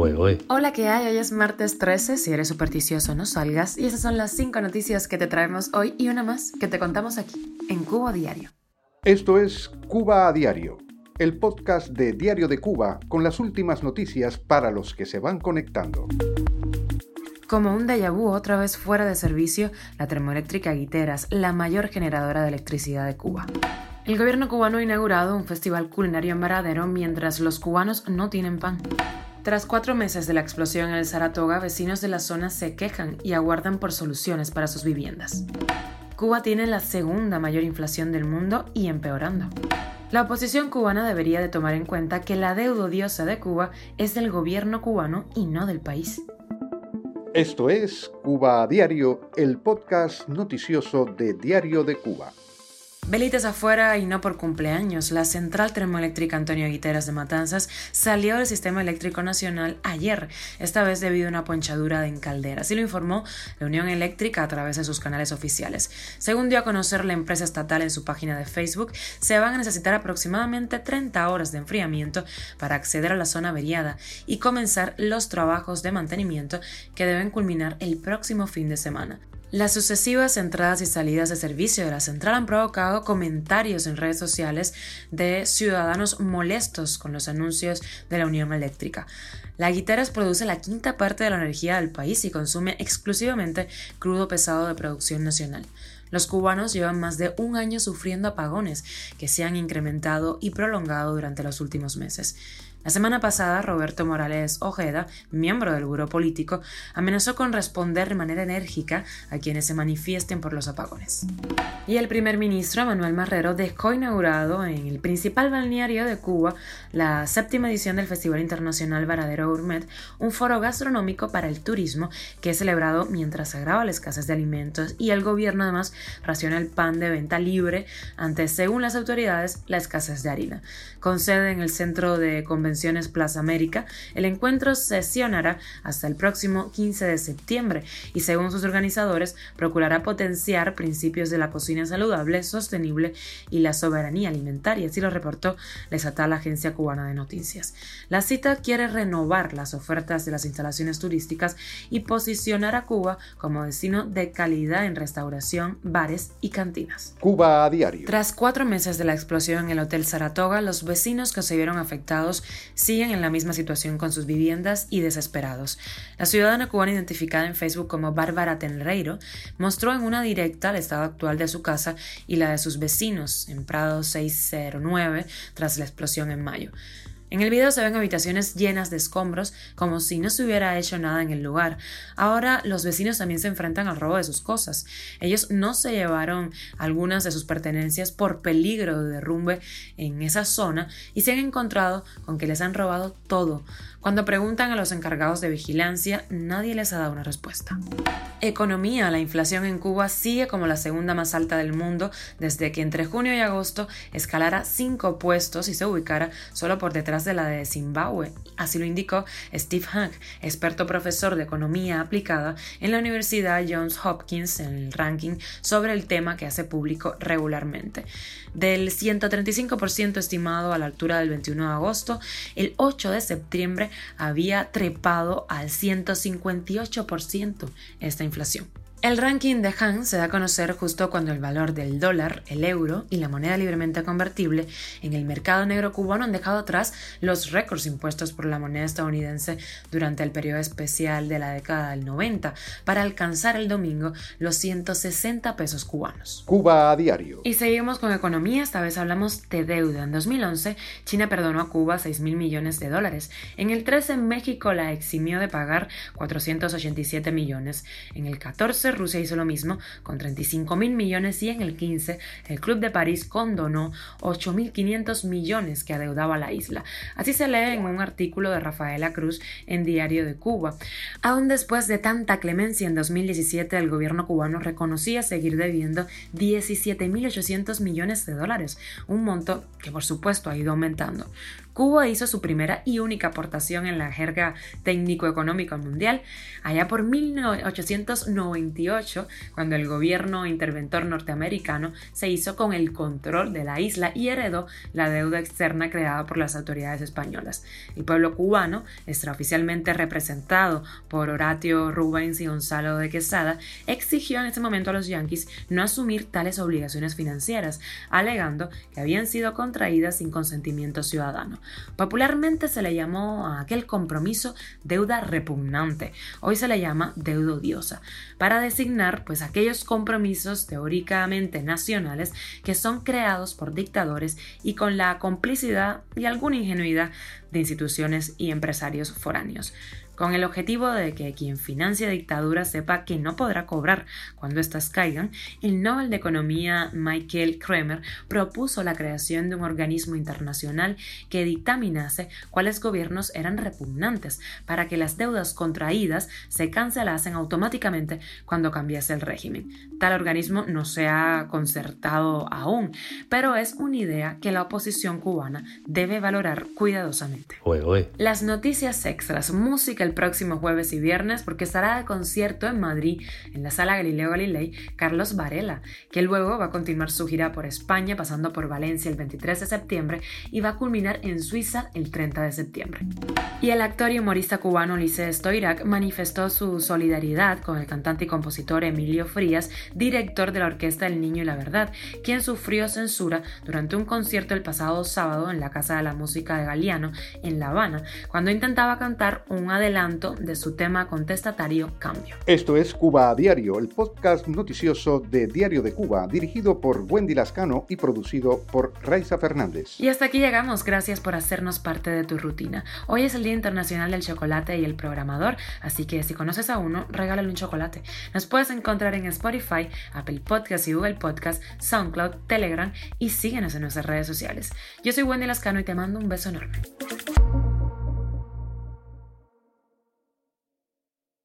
Hola, ¿qué hay? Hoy es martes 13. Si eres supersticioso, no salgas. Y esas son las 5 noticias que te traemos hoy y una más que te contamos aquí, en Cuba Diario. Esto es Cuba a Diario, el podcast de Diario de Cuba con las últimas noticias para los que se van conectando. Como un déjà vu otra vez fuera de servicio, la termoeléctrica Guiteras, la mayor generadora de electricidad de Cuba. El gobierno cubano ha inaugurado un festival culinario en Varadero mientras los cubanos no tienen pan. Tras cuatro meses de la explosión en el Saratoga, vecinos de la zona se quejan y aguardan por soluciones para sus viviendas. Cuba tiene la segunda mayor inflación del mundo y empeorando. La oposición cubana debería de tomar en cuenta que la deuda odiosa de Cuba es del gobierno cubano y no del país. Esto es Cuba a Diario, el podcast noticioso de Diario de Cuba. Velitas afuera y no por cumpleaños, la central termoeléctrica Antonio Guiteras de Matanzas salió del sistema eléctrico nacional ayer, esta vez debido a una ponchadura en caldera. Así lo informó la Unión Eléctrica a través de sus canales oficiales. Según dio a conocer la empresa estatal en su página de Facebook, se van a necesitar aproximadamente 30 horas de enfriamiento para acceder a la zona averiada y comenzar los trabajos de mantenimiento que deben culminar el próximo fin de semana. Las sucesivas entradas y salidas de servicio de la central han provocado comentarios en redes sociales de ciudadanos molestos con los anuncios de la Unión Eléctrica. La Guiteras produce la quinta parte de la energía del país y consume exclusivamente crudo pesado de producción nacional. Los cubanos llevan más de un año sufriendo apagones que se han incrementado y prolongado durante los últimos meses. La semana pasada, Roberto Morales Ojeda, miembro del Buró Político, amenazó con responder de manera enérgica a quienes se manifiesten por los apagones. Y el primer ministro, Manuel Marrero, dejó inaugurado en el principal balneario de Cuba la séptima edición del Festival Internacional Varadero Gourmet, un foro gastronómico para el turismo que es celebrado mientras se agrava la escasez de alimentos y el gobierno además raciona el pan de venta libre ante, según las autoridades, la escasez de harina. Con sede en el Centro de Plaza América, el encuentro sesionará hasta el próximo 15 de septiembre y según sus organizadores procurará potenciar principios de la cocina saludable, sostenible y la soberanía alimentaria, así lo reportó la estatal Agencia Cubana de Noticias. La cita quiere renovar las ofertas de las instalaciones turísticas y posicionar a Cuba como destino de calidad en restauración, bares y cantinas. Cuba a diario. Tras cuatro meses de la explosión en el Hotel Saratoga, los vecinos que se vieron afectados siguen en la misma situación con sus viviendas y desesperados. La ciudadana cubana identificada en Facebook como Bárbara Tenreiro mostró en una directa el estado actual de su casa y la de sus vecinos en Prado 609 tras la explosión en mayo. En el video se ven habitaciones llenas de escombros, como si no se hubiera hecho nada en el lugar. Ahora los vecinos también se enfrentan al robo de sus cosas. Ellos no se llevaron algunas de sus pertenencias por peligro de derrumbe en esa zona y se han encontrado con que les han robado todo. Cuando preguntan a los encargados de vigilancia, nadie les ha dado una respuesta. Economía. La inflación en Cuba sigue como la segunda más alta del mundo desde que entre junio y agosto escalara cinco puestos y se ubicara solo por detrás de la de Zimbabue. Así lo indicó Steve Hank, experto profesor de economía aplicada en la Universidad Johns Hopkins en el ranking sobre el tema que hace público regularmente. Del 135% estimado a la altura del 21 de agosto, el 8 de septiembre había trepado al 158% esta inflación. El ranking de Han se da a conocer justo cuando el valor del dólar, el euro y la moneda libremente convertible en el mercado negro cubano han dejado atrás los récords impuestos por la moneda estadounidense durante el periodo especial de la década del 90 para alcanzar el domingo los 160 pesos cubanos. Cuba a diario. Y seguimos con economía, esta vez hablamos de deuda. En 2011, China perdonó a Cuba 6 mil millones de dólares. En el 13, México la eximió de pagar 487 millones. En el 14, Rusia hizo lo mismo con 35 mil millones y en el 15 el Club de París condonó 8.500 millones que adeudaba la isla. Así se lee en un artículo de Rafaela Cruz en Diario de Cuba. Aún después de tanta clemencia en 2017 el gobierno cubano reconocía seguir debiendo 17.800 millones de dólares, un monto que por supuesto ha ido aumentando. Cuba hizo su primera y única aportación en la jerga técnico-económica mundial allá por 1890 28, cuando el gobierno interventor norteamericano se hizo con el control de la isla y heredó la deuda externa creada por las autoridades españolas. El pueblo cubano, extraoficialmente representado por Horatio Rubens y Gonzalo de Quesada, exigió en ese momento a los yanquis no asumir tales obligaciones financieras, alegando que habían sido contraídas sin consentimiento ciudadano. Popularmente se le llamó a aquel compromiso deuda repugnante, hoy se le llama deuda odiosa, para designar pues aquellos compromisos teóricamente nacionales que son creados por dictadores y con la complicidad y alguna ingenuidad de instituciones y empresarios foráneos con el objetivo de que quien financia dictaduras sepa que no podrá cobrar cuando éstas caigan, el Nobel de Economía Michael Kremer propuso la creación de un organismo internacional que dictaminase cuáles gobiernos eran repugnantes para que las deudas contraídas se cancelasen automáticamente cuando cambiase el régimen. Tal organismo no se ha concertado aún, pero es una idea que la oposición cubana debe valorar cuidadosamente. Las noticias extras, música, el próximo jueves y viernes porque estará de concierto en Madrid, en la sala Galileo Galilei, Carlos Varela, que luego va a continuar su gira por España, pasando por Valencia el 23 de septiembre y va a culminar en Suiza el 30 de septiembre. Y el actor y humorista cubano Ulises Stoirac manifestó su solidaridad con el cantante y compositor Emilio Frías, director de la Orquesta El Niño y la Verdad, quien sufrió censura durante un concierto el pasado sábado en la Casa de la Música de Galeano, en La Habana, cuando intentaba cantar un adelanto de su tema contestatario Cambio. Esto es Cuba a Diario, el podcast noticioso de Diario de Cuba, dirigido por Wendy Lascano y producido por Raiza Fernández. Y hasta aquí llegamos, gracias por hacernos parte de tu rutina. Hoy es el Día Internacional del Chocolate y el Programador, así que si conoces a uno, regálale un chocolate. Nos puedes encontrar en Spotify, Apple Podcasts y Google Podcasts, SoundCloud, Telegram y síguenos en nuestras redes sociales. Yo soy Wendy Lascano y te mando un beso enorme.